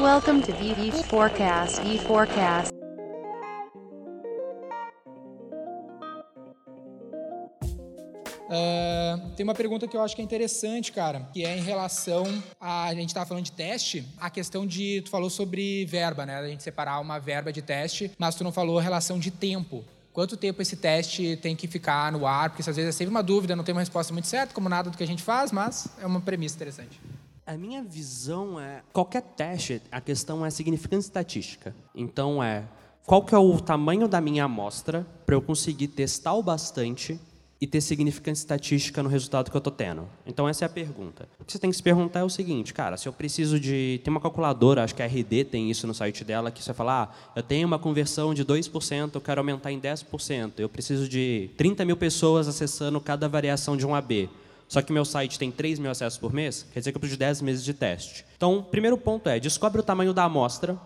Welcome to VV Forecast. E Forecast. Uh, tem uma pergunta que eu acho que é interessante, cara, que é em relação a. A gente estava falando de teste, a questão de. Tu falou sobre verba, né? A gente separar uma verba de teste, mas tu não falou relação de tempo. Quanto tempo esse teste tem que ficar no ar? Porque às vezes é sempre uma dúvida, não tem uma resposta muito certa, como nada do que a gente faz, mas é uma premissa interessante. A minha visão é qualquer teste, a questão é significância estatística. Então é qual que é o tamanho da minha amostra para eu conseguir testar o bastante e ter significância estatística no resultado que eu estou tendo? Então, essa é a pergunta. O que você tem que se perguntar é o seguinte, cara, se eu preciso de... Tem uma calculadora, acho que a RD tem isso no site dela, que você fala, ah, eu tenho uma conversão de 2%, eu quero aumentar em 10%, eu preciso de 30 mil pessoas acessando cada variação de um AB. Só que meu site tem 3 mil acessos por mês, quer dizer que eu preciso de 10 meses de teste. Então, primeiro ponto é, descobre o tamanho da amostra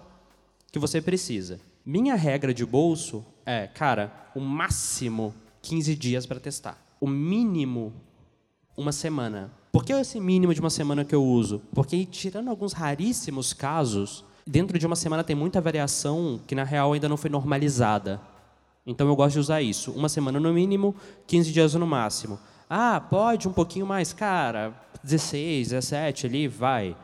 que você precisa. Minha regra de bolso é, cara, o máximo 15 dias para testar. O mínimo, uma semana. Por que esse mínimo de uma semana que eu uso? Porque, tirando alguns raríssimos casos, dentro de uma semana tem muita variação que, na real, ainda não foi normalizada. Então, eu gosto de usar isso. Uma semana no mínimo, 15 dias no máximo. Ah, pode um pouquinho mais. Cara, 16, 17 ali, vai.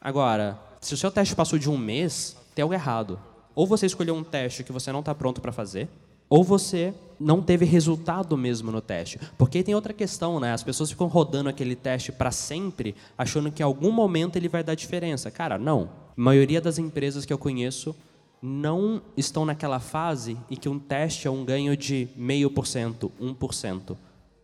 Agora, se o seu teste passou de um mês, tem algo errado. Ou você escolheu um teste que você não está pronto para fazer, ou você não teve resultado mesmo no teste. Porque tem outra questão, né? As pessoas ficam rodando aquele teste para sempre, achando que em algum momento ele vai dar diferença. Cara, não. A maioria das empresas que eu conheço não estão naquela fase em que um teste é um ganho de meio por cento, um por cento.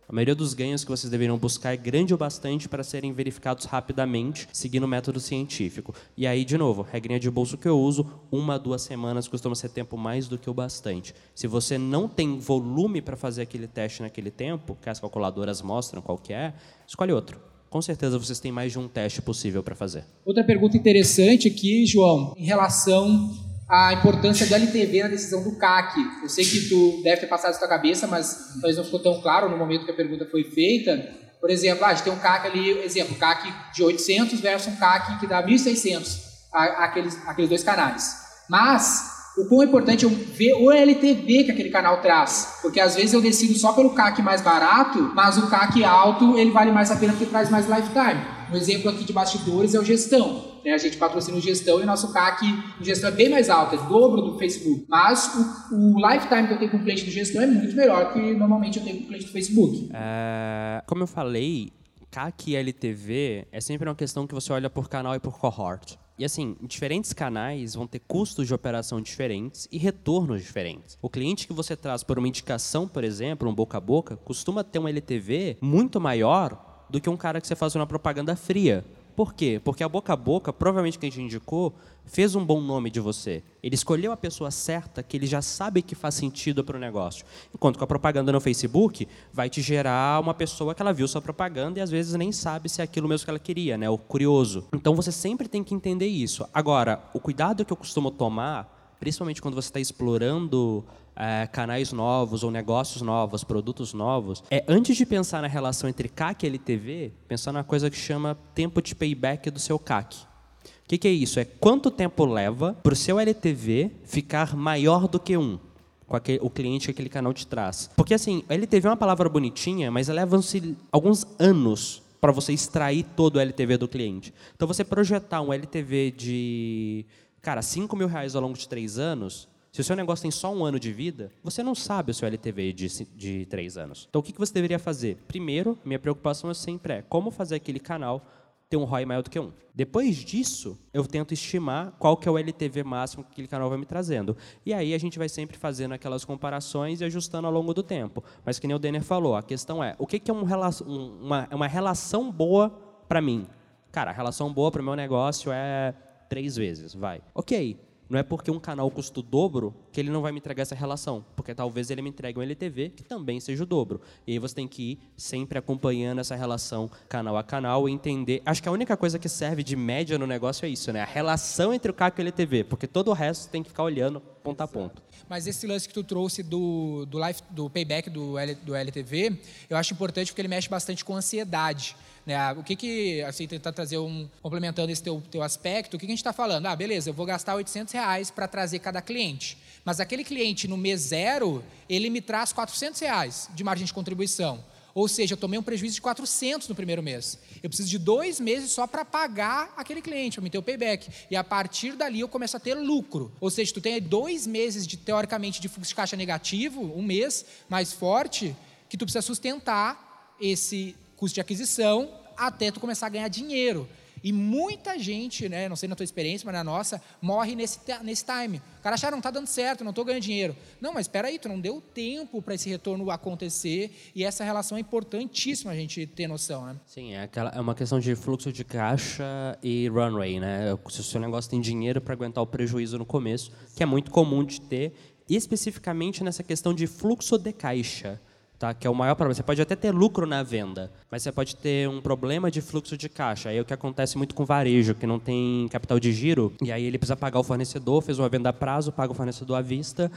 A maioria dos ganhos que vocês deveriam buscar é grande o bastante para serem verificados rapidamente, seguindo o método científico. E aí, de novo, regrinha de bolso que eu uso, uma, duas semanas costuma ser tempo mais do que o bastante. Se você não tem volume para fazer aquele teste naquele tempo, que as calculadoras mostram qual que é, escolhe outro. Com certeza vocês têm mais de um teste possível para fazer. Outra pergunta interessante aqui, João, em relação a importância do LTV na decisão do CAC. Eu sei que tu deve ter passado isso na cabeça, mas talvez não ficou tão claro no momento que a pergunta foi feita. Por exemplo, ah, a gente tem um CAC ali, exemplo, CAC de 800 versus um CAC que dá 1.600, aqueles, aqueles dois canais. Mas o quão importante é ver o LTV que aquele canal traz. Porque às vezes eu decido só pelo CAC mais barato, mas o CAC alto ele vale mais a pena porque traz mais lifetime. Um exemplo aqui de bastidores é o gestão. Né? A gente patrocina o gestão e o nosso CAC o gestão é bem mais alto, é dobro do Facebook. Mas o, o lifetime que eu tenho com o cliente do gestão é muito melhor que normalmente eu tenho com o cliente do Facebook. É, como eu falei, CAC e LTV é sempre uma questão que você olha por canal e por cohort. E assim, diferentes canais vão ter custos de operação diferentes e retornos diferentes. O cliente que você traz por uma indicação, por exemplo, um boca a boca, costuma ter um LTV muito maior do que um cara que você faz uma propaganda fria. Por quê? Porque a boca a boca, provavelmente quem te indicou, fez um bom nome de você. Ele escolheu a pessoa certa que ele já sabe que faz sentido para o negócio. Enquanto que a propaganda no Facebook vai te gerar uma pessoa que ela viu sua propaganda e às vezes nem sabe se é aquilo mesmo que ela queria, né? O curioso. Então você sempre tem que entender isso. Agora, o cuidado que eu costumo tomar, principalmente quando você está explorando é, canais novos ou negócios novos, produtos novos, é antes de pensar na relação entre CAC e LTV, pensar na coisa que chama tempo de payback do seu CAC. O que, que é isso? É quanto tempo leva para o seu LTV ficar maior do que um com aquele, o cliente que aquele canal te traz. Porque assim, LTV é uma palavra bonitinha, mas leva-se alguns anos para você extrair todo o LTV do cliente. Então, você projetar um LTV de, cara, 5 mil reais ao longo de três anos, se o seu negócio tem só um ano de vida, você não sabe o seu LTV de, de três anos. Então, o que você deveria fazer? Primeiro, minha preocupação sempre é como fazer aquele canal ter um ROI maior do que um. Depois disso, eu tento estimar qual que é o LTV máximo que aquele canal vai me trazendo. E aí a gente vai sempre fazendo aquelas comparações e ajustando ao longo do tempo. Mas que nem o Denner falou, a questão é, o que, que é um, uma, uma relação boa para mim? Cara, a relação boa para o meu negócio é três vezes, vai. Ok, não é porque um canal custa o dobro ele não vai me entregar essa relação, porque talvez ele me entregue um LTV que também seja o dobro. E aí você tem que ir sempre acompanhando essa relação canal a canal e entender. Acho que a única coisa que serve de média no negócio é isso, né? A relação entre o CAC e o LTV, porque todo o resto tem que ficar olhando ponto a ponto. Mas esse lance que tu trouxe do, do, life, do payback do, L, do LTV, eu acho importante porque ele mexe bastante com ansiedade. Né? O que que, assim, tentar trazer um, complementando esse teu, teu aspecto, o que, que a gente está falando? Ah, beleza, eu vou gastar 800 reais para trazer cada cliente. Mas aquele cliente no mês zero, ele me traz 400 reais de margem de contribuição. Ou seja, eu tomei um prejuízo de 400 no primeiro mês. Eu preciso de dois meses só para pagar aquele cliente, para me ter o payback. E a partir dali eu começo a ter lucro. Ou seja, tu tem dois meses de, teoricamente, de fluxo de caixa negativo, um mês mais forte, que tu precisa sustentar esse custo de aquisição até tu começar a ganhar dinheiro. E muita gente, né, não sei na tua experiência, mas na nossa, morre nesse, nesse time. O cara acha, ah, não está dando certo, não estou ganhando dinheiro. Não, mas espera aí, tu não deu tempo para esse retorno acontecer e essa relação é importantíssima a gente ter noção, né? Sim, é, aquela, é uma questão de fluxo de caixa e runway, né? Se o seu negócio tem dinheiro para aguentar o prejuízo no começo, que é muito comum de ter, e especificamente nessa questão de fluxo de caixa tá? que é o maior problema. Você pode até ter lucro na venda, mas você pode ter um problema de fluxo de caixa. Aí é o que acontece muito com varejo, que não tem capital de giro, e aí ele precisa pagar o fornecedor, fez uma venda a prazo, paga o fornecedor à vista,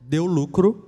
deu lucro,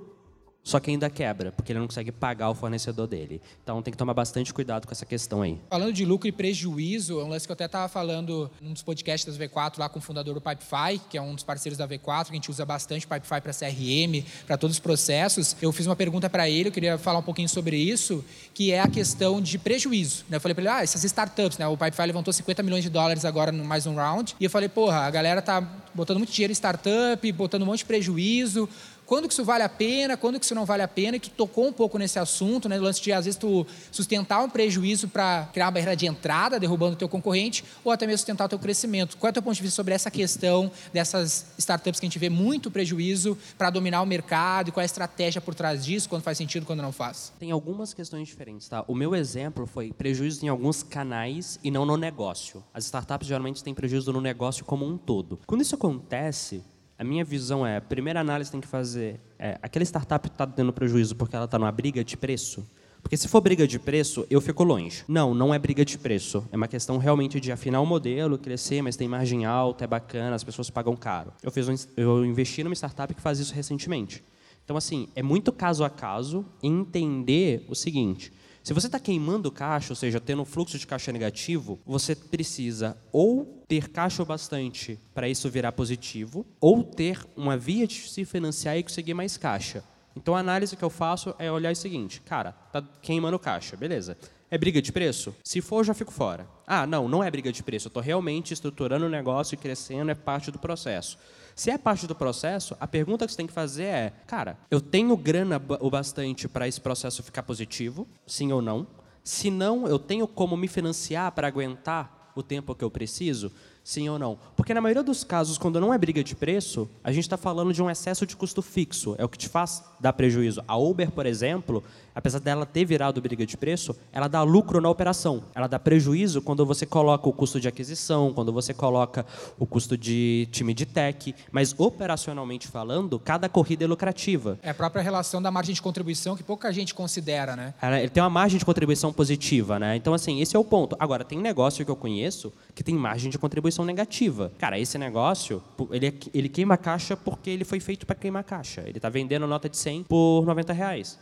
só que ainda quebra, porque ele não consegue pagar o fornecedor dele. Então tem que tomar bastante cuidado com essa questão aí. Falando de lucro e prejuízo, é um lance que eu até estava falando num dos podcasts das V4 lá com o fundador do Pipefy, que é um dos parceiros da V4, que a gente usa bastante Pipefy para CRM, para todos os processos. Eu fiz uma pergunta para ele, eu queria falar um pouquinho sobre isso, que é a questão de prejuízo. Né? Eu falei para ele, ah, essas startups, né? o Pipefy levantou 50 milhões de dólares agora no mais um round, e eu falei, porra, a galera tá botando muito dinheiro em startup, botando um monte de prejuízo, quando que isso vale a pena, quando que isso não vale a pena, e tu tocou um pouco nesse assunto, né, lance de às vezes tu sustentar um prejuízo para criar uma barreira de entrada, derrubando o teu concorrente, ou até mesmo sustentar o teu crescimento. Qual é o teu ponto de vista sobre essa questão dessas startups que a gente vê muito prejuízo para dominar o mercado e qual é a estratégia por trás disso, quando faz sentido, quando não faz? Tem algumas questões diferentes, tá? O meu exemplo foi prejuízo em alguns canais e não no negócio. As startups geralmente têm prejuízo no negócio como um todo. Quando isso acontece, a minha visão é, a primeira análise tem que fazer, é, aquela startup está tendo prejuízo porque ela está numa briga de preço? Porque se for briga de preço, eu fico longe. Não, não é briga de preço. É uma questão realmente de afinar o modelo, crescer, mas tem margem alta, é bacana, as pessoas pagam caro. Eu, fiz um, eu investi numa startup que faz isso recentemente. Então, assim, é muito caso a caso entender o seguinte. Se você está queimando caixa, ou seja, tendo um fluxo de caixa negativo, você precisa ou ter caixa o bastante para isso virar positivo, ou ter uma via de se financiar e conseguir mais caixa. Então a análise que eu faço é olhar o seguinte, cara, tá queimando caixa, beleza. É briga de preço? Se for, já fico fora. Ah, não, não é briga de preço. Eu estou realmente estruturando o negócio e crescendo, é parte do processo. Se é parte do processo, a pergunta que você tem que fazer é: cara, eu tenho grana o bastante para esse processo ficar positivo? Sim ou não? Se não, eu tenho como me financiar para aguentar o tempo que eu preciso? Sim ou não? Porque na maioria dos casos, quando não é briga de preço, a gente está falando de um excesso de custo fixo. É o que te faz dar prejuízo. A Uber, por exemplo, apesar dela ter virado briga de preço, ela dá lucro na operação. Ela dá prejuízo quando você coloca o custo de aquisição, quando você coloca o custo de time de tech. Mas operacionalmente falando, cada corrida é lucrativa. É a própria relação da margem de contribuição que pouca gente considera, né? Ele tem uma margem de contribuição positiva, né? Então, assim, esse é o ponto. Agora, tem negócio que eu conheço que tem margem de contribuição negativa. Cara, esse negócio, ele, é ele queima caixa porque ele foi feito para queimar caixa. Ele está vendendo nota de 100 por 90 reais.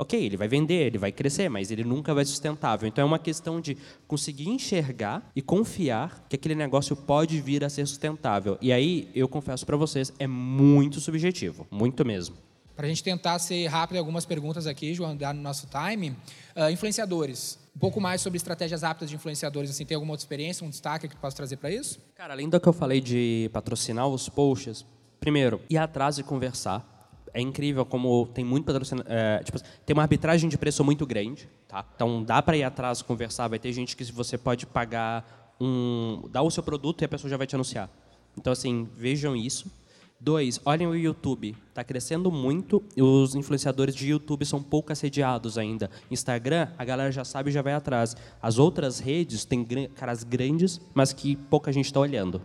Ok, ele vai vender, ele vai crescer, mas ele nunca vai ser sustentável. Então é uma questão de conseguir enxergar e confiar que aquele negócio pode vir a ser sustentável. E aí, eu confesso para vocês, é muito subjetivo, muito mesmo. Para a gente tentar ser rápido algumas perguntas aqui, João, dar no nosso time. Uh, influenciadores. Pouco mais sobre estratégias rápidas de influenciadores. Assim, tem alguma outra experiência, um destaque que tu possa trazer para isso? Cara, além do que eu falei de patrocinar os posts, primeiro, ir atrás e conversar é incrível como tem muito patrocinador. É, tipo, tem uma arbitragem de preço muito grande, tá? Então dá para ir atrás conversar. Vai ter gente que você pode pagar um, dar o seu produto e a pessoa já vai te anunciar. Então assim vejam isso. Dois, olhem o YouTube. Está crescendo muito os influenciadores de YouTube são pouco assediados ainda. Instagram, a galera já sabe e já vai atrás. As outras redes têm caras grandes, mas que pouca gente está olhando.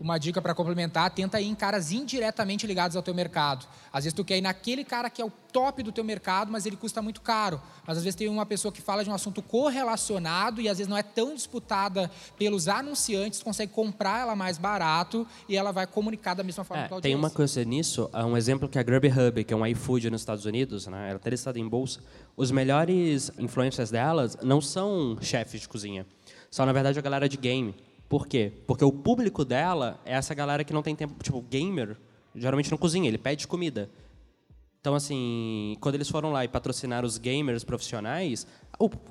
Uma dica para complementar, tenta ir em caras indiretamente ligados ao teu mercado. Às vezes tu quer ir naquele cara que é o top do teu mercado, mas ele custa muito caro. Mas às vezes tem uma pessoa que fala de um assunto correlacionado e às vezes não é tão disputada pelos anunciantes, consegue comprar ela mais barato e ela vai comunicar da mesma forma É, que a tem uma audiência. coisa nisso, é um exemplo que a Grubhub, Hub, que é um iFood nos Estados Unidos, né, ela está listada em bolsa. Os melhores influencers delas não são chefes de cozinha, são na verdade a galera de game. Por quê? Porque o público dela é essa galera que não tem tempo, tipo, gamer geralmente não cozinha, ele pede comida. Então, assim, quando eles foram lá e patrocinaram os gamers profissionais,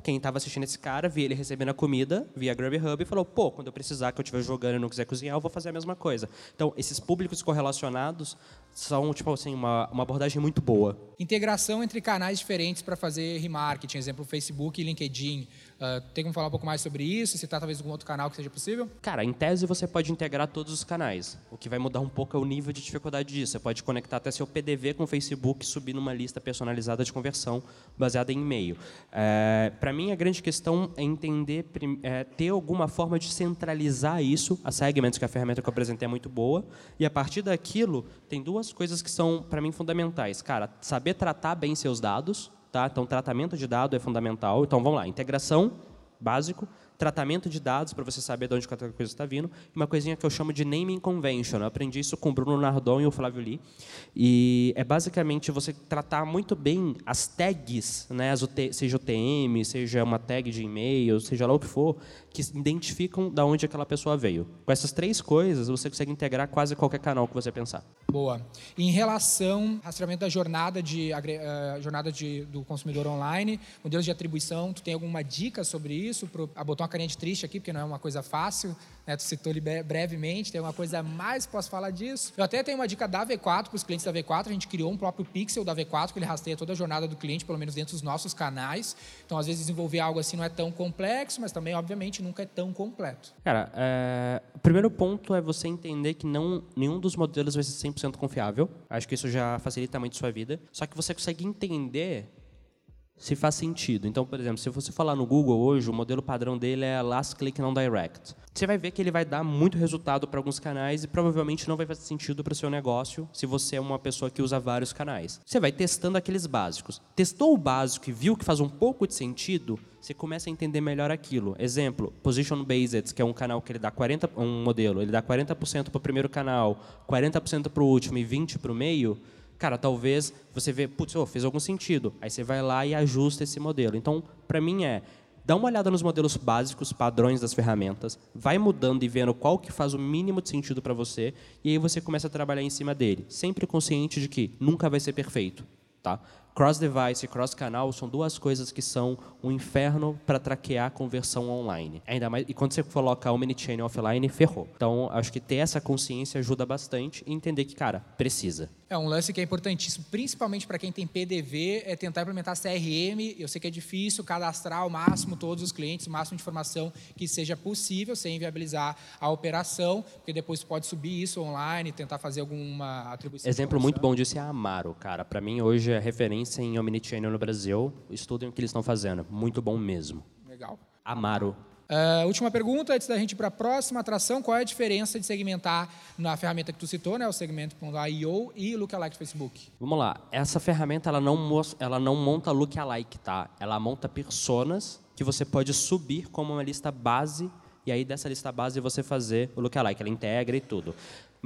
quem estava assistindo esse cara via ele recebendo a comida via Grubhub Hub e falou: pô, quando eu precisar, que eu estiver jogando e não quiser cozinhar, eu vou fazer a mesma coisa. Então, esses públicos correlacionados são, tipo assim, uma, uma abordagem muito boa. Integração entre canais diferentes para fazer remarketing, exemplo, Facebook e LinkedIn. Ah, tem como falar um pouco mais sobre isso? Citar talvez algum outro canal que seja possível? Cara, em tese você pode integrar todos os canais. O que vai mudar um pouco é o nível de dificuldade disso. Você pode conectar até seu PDV com o Facebook e subir numa lista personalizada de conversão baseada em e-mail. Para mim, a grande questão é entender, é, ter alguma forma de centralizar isso. A Segments, que é a ferramenta que eu apresentei, é muito boa. E a partir daquilo, tem duas coisas que são, para mim, fundamentais. Cara, saber tratar bem seus dados. Tá? Então, tratamento de dado é fundamental. Então, vamos lá. Integração básico, tratamento de dados para você saber de onde cada coisa está vindo, e uma coisinha que eu chamo de naming convention. Eu aprendi isso com o Bruno Nardon e o Flávio Lee. E é basicamente você tratar muito bem as tags, né, as UT, seja o TM, seja uma tag de e-mail, seja lá o que for, que identificam da onde aquela pessoa veio. Com essas três coisas, você consegue integrar quase qualquer canal que você pensar. Boa. Em relação ao rastreamento da jornada, de, eh, jornada de- do consumidor online, modelos de atribuição, tu tem alguma dica sobre isso? Ah, botou uma carinha de triste aqui, porque não é uma coisa fácil, né? tu citou brevemente, tem uma coisa a mais, posso falar disso? Eu até tenho uma dica da V4 para os clientes da V4, a gente criou um próprio pixel da V4, que ele rastreia toda a jornada do cliente, pelo menos dentro dos nossos canais. Então, às vezes, desenvolver algo assim não é tão complexo, mas também, obviamente, nunca é tão completo. Cara, é, o primeiro ponto é você entender que não, nenhum dos modelos vai ser 100% confiável. Acho que isso já facilita muito a sua vida. Só que você consegue entender se faz sentido. Então, por exemplo, se você falar no Google hoje, o modelo padrão dele é Last Click Non Direct. Você vai ver que ele vai dar muito resultado para alguns canais e provavelmente não vai fazer sentido para o seu negócio se você é uma pessoa que usa vários canais. Você vai testando aqueles básicos. Testou o básico e viu que faz um pouco de sentido, você começa a entender melhor aquilo. Exemplo, Position Based, que é um canal que ele dá 40, um modelo, ele dá 40% para o primeiro canal, 40% para o último e 20% para o meio. Cara, talvez você vê, putz, oh, fez algum sentido. Aí você vai lá e ajusta esse modelo. Então, para mim é dá uma olhada nos modelos básicos, padrões das ferramentas, vai mudando e vendo qual que faz o mínimo de sentido para você, e aí você começa a trabalhar em cima dele, sempre consciente de que nunca vai ser perfeito, tá? Cross-device e cross-canal são duas coisas que são um inferno para traquear conversão online. Ainda mais, e quando você coloca omnichannel offline, ferrou. Então, acho que ter essa consciência ajuda bastante e entender que, cara, precisa. É um lance que é importantíssimo, principalmente para quem tem PDV, é tentar implementar CRM. Eu sei que é difícil cadastrar ao máximo todos os clientes, o máximo de informação que seja possível, sem inviabilizar a operação, porque depois pode subir isso online, tentar fazer alguma atribuição. Exemplo muito bom disso é a Amaro, cara. Para mim, hoje é referência em Omnichannel no Brasil. Estudem o que eles estão fazendo. Muito bom mesmo. Legal. Amaro. Ah, última pergunta, antes da gente ir para a próxima atração, qual é a diferença de segmentar na ferramenta que tu citou, né, o segmento.io e Lookalike Facebook? Vamos lá. Essa ferramenta ela não, ela não monta lookalike, tá? Ela monta personas que você pode subir como uma lista base e aí dessa lista base você fazer o lookalike. Ela integra e tudo.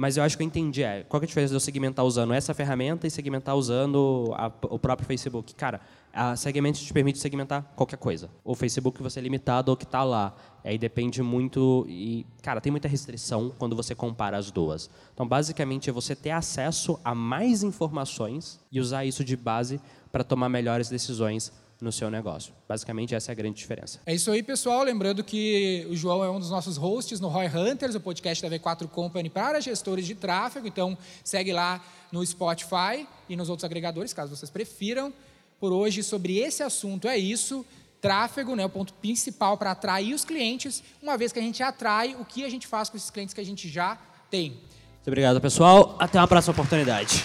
Mas eu acho que eu entendi. É, qual é a diferença de eu segmentar usando essa ferramenta e segmentar usando a- o próprio Facebook? Cara, a Segment te permite segmentar qualquer coisa. O Facebook você é limitado ao que está lá. Aí depende muito e, cara, tem muita restrição quando você compara as duas. Então, basicamente, é você ter acesso a mais informações e usar isso de base para tomar melhores decisões no seu negócio. Basicamente, essa é a grande diferença. É isso aí, pessoal. Lembrando que o João é um dos nossos hosts no Roy Hunters, o podcast da V4 Company para gestores de tráfego. Então, segue lá no Spotify e nos outros agregadores, caso vocês prefiram. Por hoje, sobre esse assunto, é isso. Tráfego, né, o ponto principal para atrair os clientes. Uma vez que a gente atrai, o que a gente faz com esses clientes que a gente já tem? Muito obrigado, pessoal. Até uma próxima oportunidade.